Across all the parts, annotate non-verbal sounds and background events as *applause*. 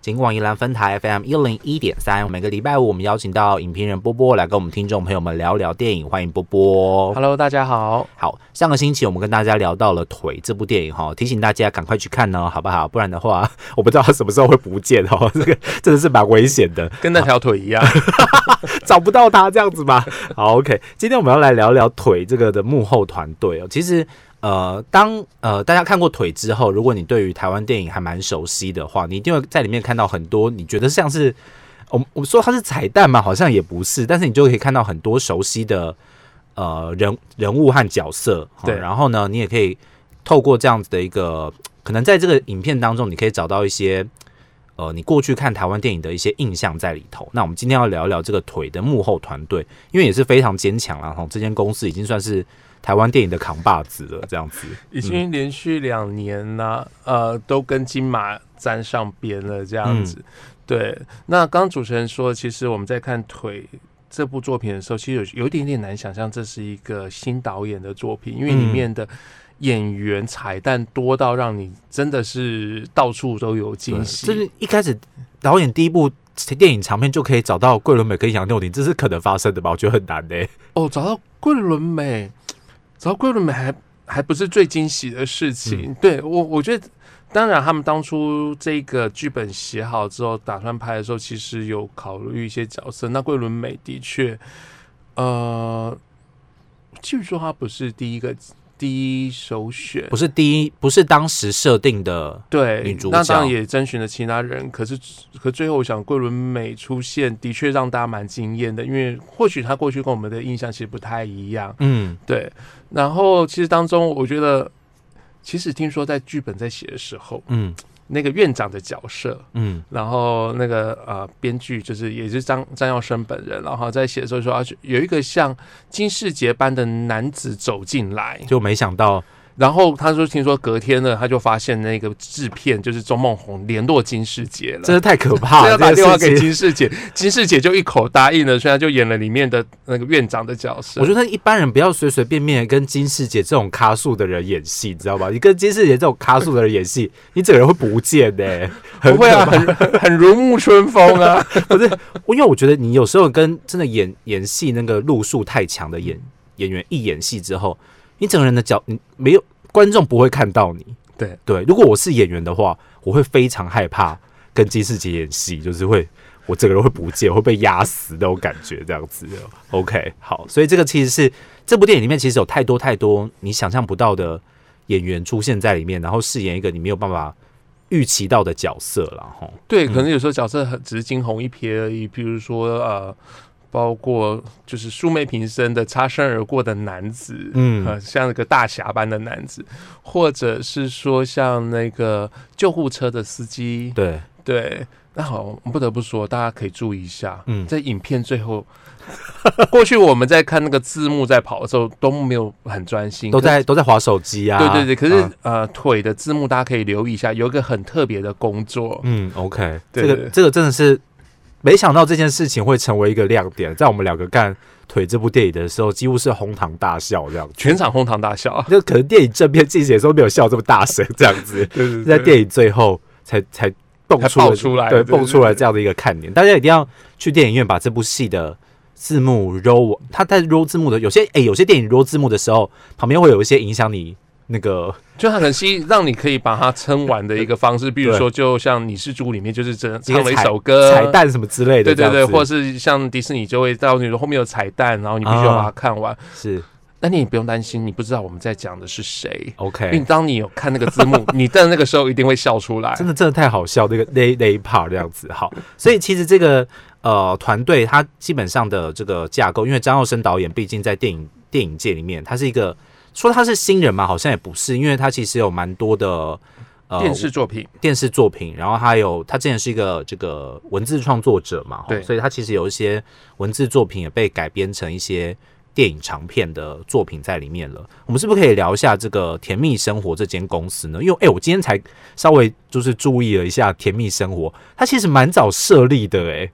金广宜兰分台 FM 一零一点三，每个礼拜五我们邀请到影评人波波来跟我们听众朋友们聊聊电影，欢迎波波。Hello，大家好。好，上个星期我们跟大家聊到了《腿》这部电影哈，提醒大家赶快去看呢，好不好？不然的话，*laughs* 我不知道它什么时候会不见哦，*laughs* 这个真的是蛮危险的，跟那条腿一样，*laughs* 找不到它这样子吧。好，OK，今天我们要来聊聊《腿》这个的幕后团队哦。其实，呃，当呃大家看过《腿》之后，如果你对于台湾电影还蛮熟悉的话，你一定会在里面看到很多你觉得像是我我们说它是彩蛋嘛，好像也不是，但是你就可以看到很多熟悉的呃人人物和角色。哦对然后呢，你也可以透过这样子的一个，可能在这个影片当中，你可以找到一些。呃，你过去看台湾电影的一些印象在里头。那我们今天要聊一聊这个腿的幕后团队，因为也是非常坚强了哈。这间公司已经算是台湾电影的扛把子了，这样子。已经连续两年呢、呃，都跟金马沾上边了，这样子。对，那刚刚主持人说，其实我们在看《腿》这部作品的时候，其实有有一点点难想象这是一个新导演的作品，因为里面的演员彩蛋多到让你真的是到处都有惊喜。就是一开始导演第一部电影长片就可以找到桂纶镁跟杨佑宁，这是可能发生的吧？我觉得很难的、哦，找到桂纶镁，找到桂纶镁还还不是最惊喜的事情。对我，我觉得，当然他们当初这个剧本写好之后，打算拍的时候，其实有考虑一些角色。那桂纶镁的确，呃，据说他不是第一个第一首选。不是第一，不是当时设定的。对，女主那当然也征询了其他人，可是可最后我想桂纶镁出现的确让大家蛮惊艳的，因为或许她过去跟我们的印象其实不太一样。嗯，对，然后其实当中，我觉得，其实听说在剧本在写的时候，嗯那个院长的角色，嗯。然后那个呃编剧就是也是张张耀生本人，然后在写的时候说，啊，有一个像金世杰般的男子走进来，就没想到，然后他说听说隔天呢，他就发现那个制片就是钟梦红联络金世杰了。真是太可怕了。*laughs* 要打这电话给金世杰，*laughs* 金世杰就一口答应了，所以他就演了里面的那个院长的角色。我觉得一般人不要随随便便跟金世杰这种咖数的人演戏，你知道吧？你跟金世杰这种咖数的人演戏，*laughs* 你整个人会不见的、很不会啊，很很很如沐春风啊。不是，因为我觉得你有时候跟真的演演戏那个路数太强的演演员一演戏之后，你整个人的角你没有观众不会看到你。对对，如果我是演员的话，我会非常害怕跟金世杰演戏，就是会我整个人会不见，会被压死那种感觉，这样子。OK，好，所以这个其实是这部电影里面其实有太多太多你想象不到的演员出现在里面，然后饰演一个你没有办法预期到的角色了哈。对，可能有时候角色很只是惊鸿一瞥而已，比如说呃，包括就是素昧平生的擦身而过的男子，嗯。呃，像那个大侠般的男子，或者是说像那个救护车的司机，对，对。那好，不得不说，大家可以注意一下，嗯。在影片最后，*laughs* 过去我们在看那个字幕在跑的时候都没有很专心，都在都在划手机啊。对对对，可是、嗯呃，腿的字幕大家可以留意一下，有一个很特别的工作，嗯，OK，这个这个真的是没想到这件事情会成为一个亮点，在我们两个看腿这部电影的时候，几乎是哄堂大笑这样子。全场哄堂大笑。就可能电影正片进行的时候没有笑这么大声，这样子，*laughs* 对对在电影最后才才蹦出来对，蹦出来这样的一个看点。大家一定要去电影院把这部戏的字幕 roll，他在 roll 字幕的有些诶、有些电影 roll 字幕的时候，旁边会有一些影响你那个就很稀，让你可以把它撑完的一个方式，比如说，就像《你是猪》里面就是真唱了一首歌，彩，蛋什么之类的，对对对，或是像迪士尼就会到你说后面有彩蛋，然后你必须要把它看完。是那你也不用担心，你不知道我们在讲的是谁，因为 OK，当你有看那个字幕，*laughs* 你在那个时候一定会笑出来。真的真的太好笑，那个那那一 part 这样子。好，所以其实这个呃团队他基本上的这个架构，因为张耀生导演毕竟在电影电影界里面，他是一个说他是新人嘛，好像也不是，因为他其实有蛮多的。呃电视作品，电视作品，然后还有他之前是一个这个文字创作者嘛，对所以他其实有一些文字作品也被改编成一些电影长片的作品在里面了。我们是不是可以聊一下这个甜蜜生活这间公司呢？因为哎、我今天才稍微就是注意了一下甜蜜生活，它其实蛮早设立的哎、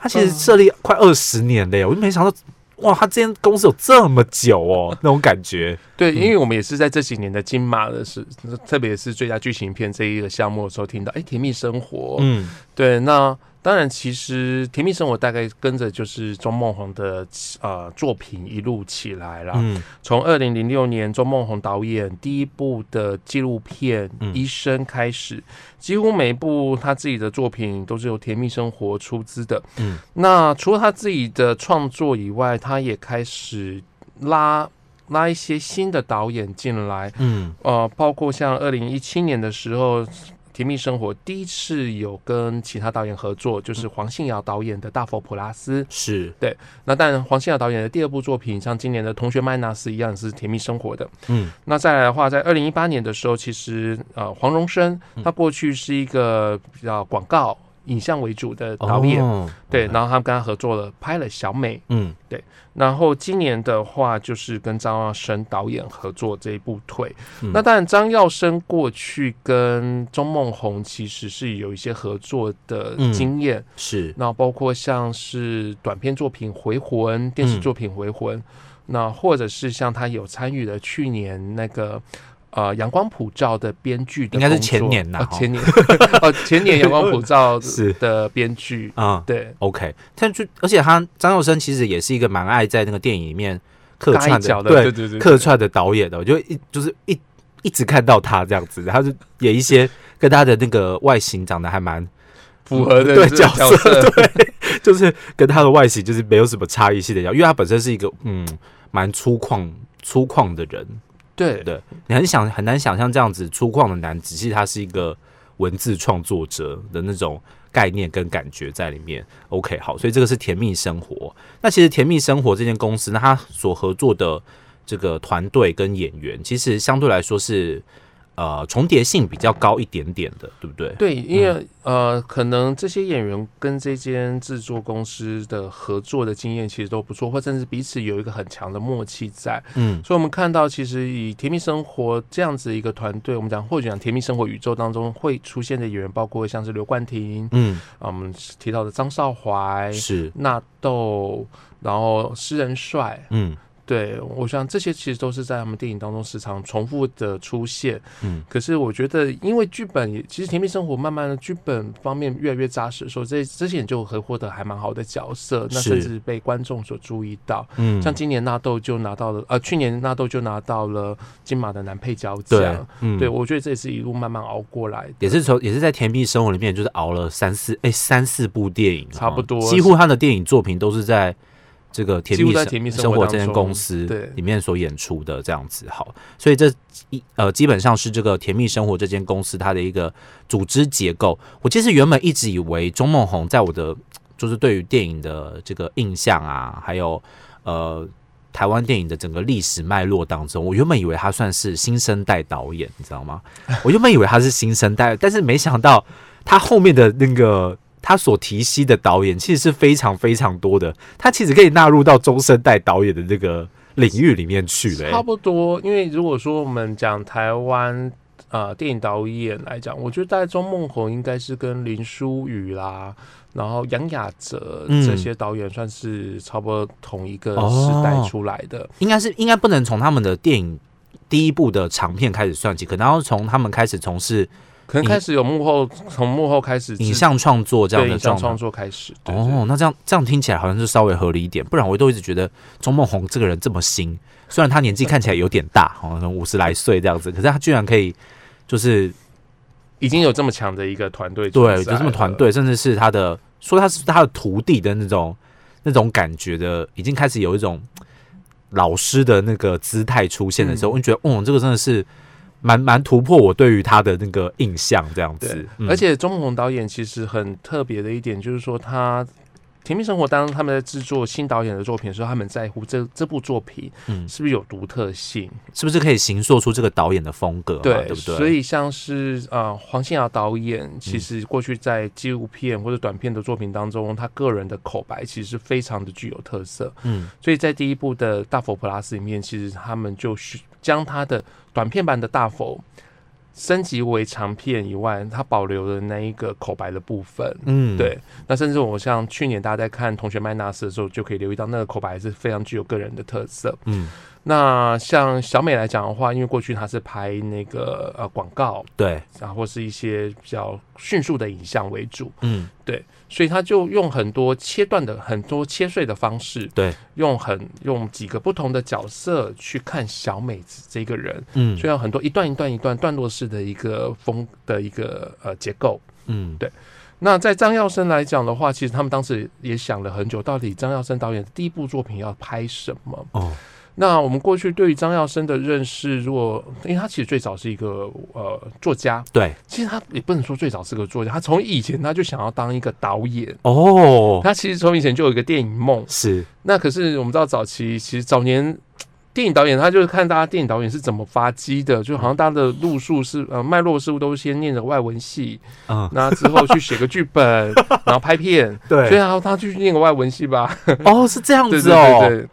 它其实设立快二十年嘞，我就没想到哇，他这间公司有这么久哦，*laughs* 那种感觉。对，因为我们也是在这几年的金马的是，特别是最佳剧情片这一个项目的时候，听到哎，《甜蜜生活》。嗯，对，那。当然，其实《甜蜜生活》大概跟着就是钟梦宏的呃作品一路起来了。嗯，从二零零六年钟梦宏导演第一部的纪录片《医生》开始，几乎每一部他自己的作品都是由《甜蜜生活》出资的。嗯，那除了他自己的创作以外，他也开始拉拉一些新的导演进来。嗯，呃，包括像二零一七年的时候。甜蜜生活第一次有跟其他导演合作，就是黄信尧导演的《大佛普拉斯》。是对，那但黄信尧导演的第二部作品，像今年的《同学麦纳斯》一样是甜蜜生活的。嗯，那再来的话，在二零一八年的时候，其实呃黄荣生他过去是一个比较广告。影像为主的导演，对，然后他们跟他合作了，拍了小美，嗯，对，然后今年的话就是跟张耀生导演合作这一部《腿》，那当然张耀生过去跟钟梦红其实是有一些合作的经验，是，那包括像是短片作品《回魂》，电视作品《回魂》，那或者是像他有参与的去年那个。呃，阳光普照的编剧应该是前年呐，前年。*laughs* 哦，前年阳光普照 *laughs* 是。的编剧。啊，对，OK，但就而且他张佑生其实也是一个蛮爱在那个电影里面客串的，对对对，客串的导演的，我就一就是一一直看到他这样子，他就演一些跟他的那个外形长得还蛮符合的对角色，*laughs* 对，就是跟他的外形就是没有什么差异性的，因为他本身是一个嗯蛮粗犷粗犷的人。对对，你很想很难想象这样子粗犷的男子，其实他是一个文字创作者的那种概念跟感觉在里面。OK，好，所以这个是甜蜜生活。那其实甜蜜生活这间公司，那他所合作的这个团队跟演员，其实相对来说是。呃，重叠性比较高一点点的，对不对？对，因为呃，可能这些演员跟这间制作公司的合作的经验其实都不错，或甚至彼此有一个很强的默契在。嗯，所以我们看到，其实以《甜蜜生活》这样子一个团队，我们讲或者讲《甜蜜生活》宇宙当中会出现的演员，包括像是刘冠廷，嗯，啊，我们提到的张少怀是纳豆，然后诗人帅，嗯。对，我想这些其实都是在他们电影当中时常重复的出现。嗯，可是我觉得，因为剧本也其实《甜蜜生活》慢慢的剧本方面越来越扎实，说这之前就会获得还蛮好的角色，那甚至被观众所注意到。嗯，像今年纳豆就拿到了，呃，去年纳豆就拿到了金马的男配角奖。嗯，对我觉得这也是一路慢慢熬过来，也是从也是在《甜蜜生活》里面就是熬了三四哎三四部电影，差不多，几乎他的电影作品都是在。这个甜蜜生活这间公司里面所演出的这样子好，所以这一呃基本上是这个甜蜜生活这间公司它的一个组织结构。我其实原本一直以为钟梦红在我的就是对于电影的这个印象啊，还有呃台湾电影的整个历史脉络当中，我原本以为他算是新生代导演，你知道吗？我原本以为他是新生代，但是没想到他后面的那个。他所提携的导演其实是非常非常多的，他其实可以纳入到中生代导演的这个领域里面去了。差不多，因为如果说我们讲台湾呃电影导演来讲，我觉得在钟梦宏应该是跟林书宇啦，然后杨雅哲这些导演算是差不多同一个时代出来的。应该是应该不能从他们的电影第一部的长片开始算起，可能要从他们开始从事。可能开始有幕后，从幕后开始影像创作这样的创作开始。哦，那这样这样听起来好像是稍微合理一点，不然我都一直觉得钟梦红这个人这么新，虽然他年纪看起来有点大，好像五十来岁这样子，可是他居然可以就是已经有这么强的一个团队，对，就这么团队，甚至是他的说他是他的徒弟的那种那种感觉的，已经开始有一种老师的那个姿态出现的时候，我就觉得，哦，这个真的是。蛮蛮突破我对于他的那个印象这样子，而且钟宏导演其实很特别的一点就是说，他《甜蜜生活》当他们在制作新导演的作品的时候，他们在乎这这部作品，嗯，是不是有独特性，是不是可以形塑出这个导演的风格，对对不对？所以像是啊，黄信尧导演，其实过去在纪录片或者短片的作品当中，他个人的口白其实非常的具有特色，嗯，所以在第一部的《大佛普拉斯》里面，其实他们就是将它的。短片版的大佛升级为长片以外，它保留了那一个口白的部分。嗯，对，那甚至我像去年大家在看《同学麦纳斯》的时候，就可以留意到那个口白是非常具有个人的特色。嗯，那像小美来讲的话，因为过去她是拍那个呃广告，对，然后或是一些比较迅速的影像为主，嗯，对所以她就用很多切断的、很多切碎的方式，对，用很用几个不同的角色去看小美子这个人，嗯，所以有很多一段一段一段段落式的一个风的一个呃结构。嗯，对。那在张耀生来讲的话，其实他们当时也想了很久，到底张耀生导演的第一部作品要拍什么？哦，那我们过去对于张耀生的认识，如果因为他其实最早是一个呃作家，对，其实他也不能说最早是个作家，他从以前他就想要当一个导演，哦，他其实从以前就有一个电影梦。是，那可是我们知道早期其实早年。电影导演他就是看大家电影导演是怎么发迹的，就好像大家的路数是呃脉络似乎都是先念着外文系，啊，那之后去写个剧本，*laughs* 然后拍片，对，所以然后他去念个外文系吧，哦，是这样子哦。对 *laughs* 对，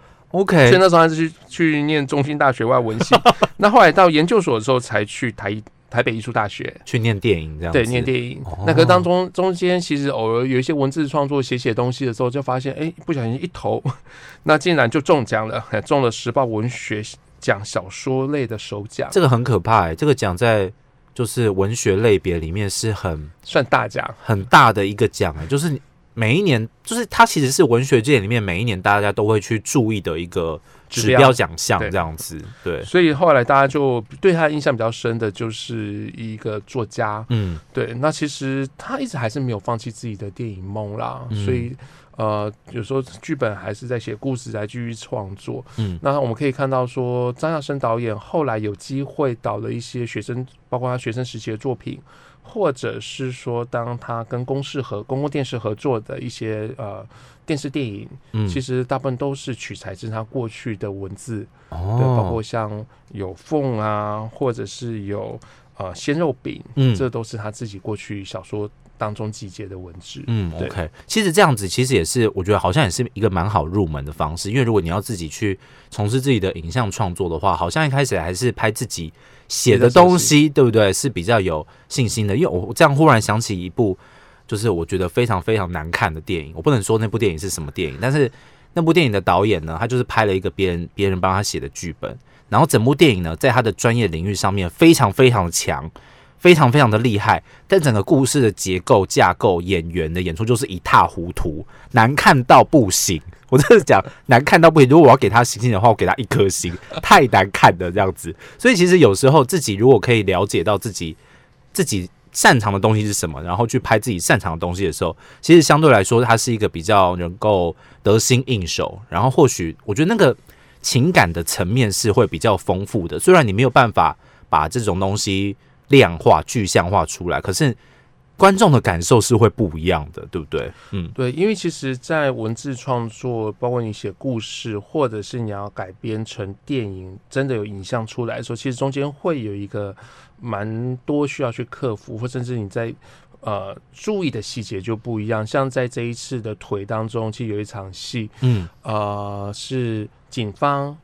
所以那时候他是去去念中兴大学外文系，*laughs* 那后来到研究所的时候才去台台北艺术大学，去念电影这样，对，念电影。哦。那个当中中间其实偶尔有一些文字创作写写东西的时候，就发现哎，不小心一投，*laughs* 那竟然就中奖了，还中了时报文学奖小说类的首奖，这个很可怕哎，这个奖在就是文学类别里面是很算大奖。很大的一个奖啊，就是每一年，就是它其实是文学界里面每一年大家都会去注意的一个指指标标奖项这样子，对，所以后来大家就对他印象比较深的就是一个作家，嗯。对，那其实他一直还是没有放弃自己的电影梦啦，嗯。所以呃，有时候剧本还是在写故事来继续创作。嗯。那我们可以看到说，张亚生导演后来有机会导了一些学生，包括他学生时期的作品，或者是说当他跟公视合公共电视合作的一些呃电视电影，嗯，其实大部分都是取材自他过去的文字，哦，对，包括像有凤啊，或者是有呃鲜肉饼，嗯这都是他自己过去小说当中集结的文字。嗯，OK，其实这样子其实也是，我觉得好像也是一个蛮好入门的方式，因为如果你要自己去从事自己的影像创作的话，好像一开始还是拍自己写的东西，对不对？是比较有信心的。因为我这样忽然想起一部，就是我觉得非常非常难看的电影，我不能说那部电影是什么电影，但是那部电影的导演呢，他就是拍了一个别人别人帮他写的剧本，然后整部电影呢，在他的专业领域上面非常非常的强。非常非常的厉害，但整个故事的结构、架构、演员的演出就是一塌糊涂，难看到不行。*laughs* 我真的讲难看到不行。如果我要给他星星的话，我给他一颗星，太难看了这样子。所以其实有时候自己如果可以了解到自己自己擅长的东西是什么，然后去拍自己擅长的东西的时候，其实相对来说，它是一个比较能够得心应手。然后或许我觉得那个情感的层面是会比较丰富的，虽然你没有办法把这种东西。量化、具象化出来，可是观众的感受是会不一样的，对不对？嗯，对，因为其实，在文字创作，包括你写故事，或者是你要改编成电影，真的有影像出来的时候，其实中间会有一个蛮多需要去克服，或甚至你在呃注意的细节就不一样。像在这一次的腿当中，其实有一场戏，嗯呃，是警方、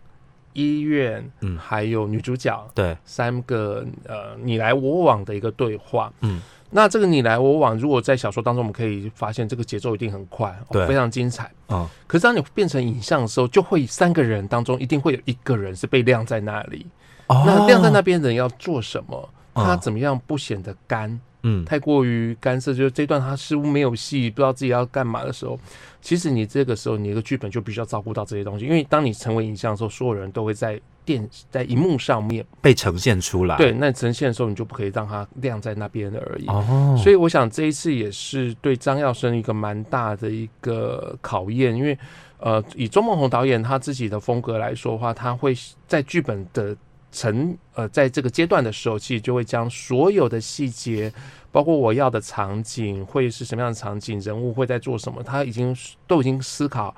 医院，嗯还有女主角对，三个呃你来我往的一个对话。嗯，那这个你来我往，如果在小说当中，我们可以发现这个节奏一定很快，非常精彩。嗯可是当你变成影像的时候，就会三个人当中一定会有一个人是被晾在那里。哦那晾在那边的人要做什么？嗯他怎么样不显得干？嗯。太过于干涉，就是这段他似乎没有戏，不知道自己要干嘛的时候，其实你这个时候你的剧本就必须要照顾到这些东西，因为当你成为影像的时候，所有人都会在电在荧幕上面，被呈现出来，对，那呈现的时候你就不可以让它晾在那边而已。哦，所以我想这一次也是对张耀生一个蛮大的一个考验，因为呃，以周梦红导演他自己的风格来说的话，他会在剧本的成呃在这个阶段的时候，其实就会将所有的细节，包括我要的场景会是什么样的场景，人物会在做什么，他已经都已经思考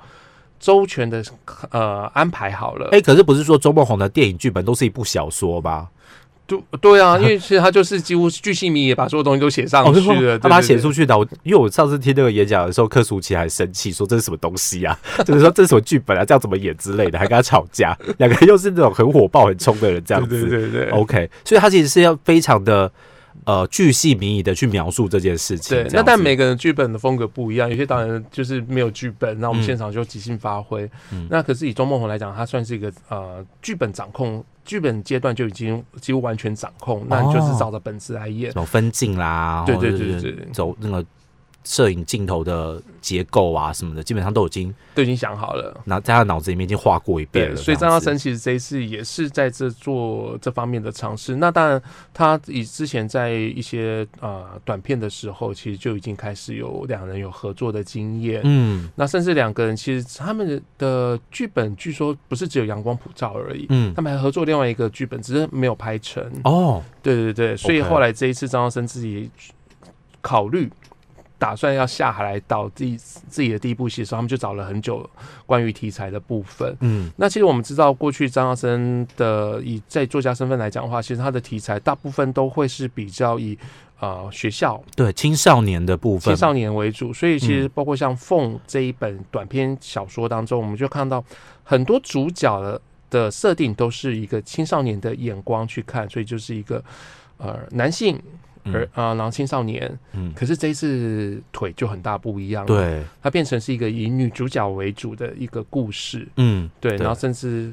周全的呃安排好了。哎、可是不是说周梦红的电影剧本都是一部小说吧？对对啊，*laughs* 因为其实他就是几乎巨细靡遗把所有东西都写上去了，他把它写出去的。我因为我上次听那个演讲的时候，柯淑琪还生气说这是什么东西啊？*laughs* 就是说这是什么剧本啊？这样怎么演之类的，还跟他吵架。*laughs* 两个人又是那种很火爆、很冲的人，这样子。对对对。OK，所以他其实是要非常的。呃，巨细靡遗的去描述这件事情。对，那但每个人剧本的风格不一样，有些导演就是没有剧本，那我们现场就即兴发挥。那可是以钟梦红来讲，他算是一个呃剧本掌控，剧本阶段就已经几乎完全掌控，那你就是照着本子来演，走分镜啦，对对对对，走那个。摄影镜头的结构啊什么的，基本上都已经都已经想好了，那在他脑子里面已经画过一遍了。所以张耀生其实这一次也是在这做这方面的尝试。那当然，他以之前在一些呃短片的时候，其实就已经开始有两人有合作的经验。嗯，那甚至两个人其实他们的剧本据说不是只有阳光普照而已。嗯，他们还合作另外一个剧本，只是没有拍成。哦，对对对，所以后来这一次张耀生自己考虑。打算要下海来导自己自己的第一部戏的时候，他们就找了很久关于题材的部分。嗯，那其实我们知道，过去张耀生的以在作家身份来讲的话，其实他的题材大部分都会是比较以呃学校对青少年的部分青少年为主。所以其实包括像《凤》这一本短篇小说当中，我们就看到很多主角的的设定都是一个青少年的眼光去看，所以就是一个呃男性。而啊，然后青少年，嗯，可是这一次腿就很大不一样，对，它变成是一个以女主角为主的一个故事，嗯，对，然后甚至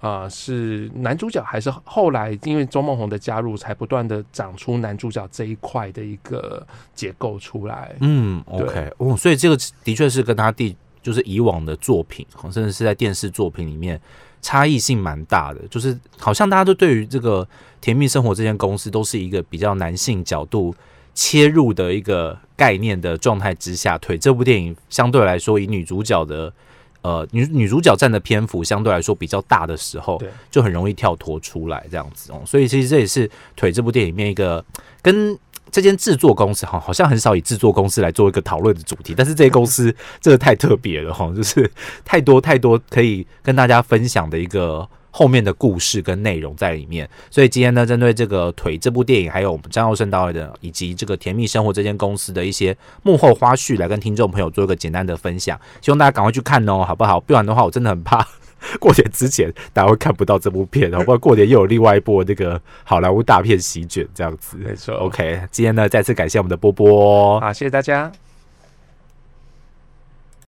啊是男主角，还是后来因为周梦红的加入，才不断的长出男主角这一块的一个结构出来，嗯，OK，哦，所以这个的确是跟他第就是以往的作品，甚至是在电视作品里面。差异性蛮大的，就是好像大家都对于这个甜蜜生活这间公司都是一个比较男性角度切入的一个概念的状态之下，腿这部电影相对来说以女主角的呃女女主角占的篇幅相对来说比较大的时候，就很容易跳脱出来这样子哦，所以其实这也是腿这部电影里面一个跟。这间制作公司哈，好像很少以制作公司来做一个讨论的主题，但是这些公司真 *laughs* 的太特别了哈，就是太多太多可以跟大家分享的一个后面的故事跟内容在里面。所以今天呢，针对这个腿这部电影，还有我们张耀生导演的，以及这个甜蜜生活这间公司的一些幕后花絮，来跟听众朋友做一个简单的分享。希望大家赶快去看哦，好不好？不然的话，我真的很怕。*laughs* 过年之前大家会看不到这部片，然过年又有另外一部那个好莱坞大片席卷这样子。没错，OK，今天呢再次感谢我们的波波，好，谢谢大家。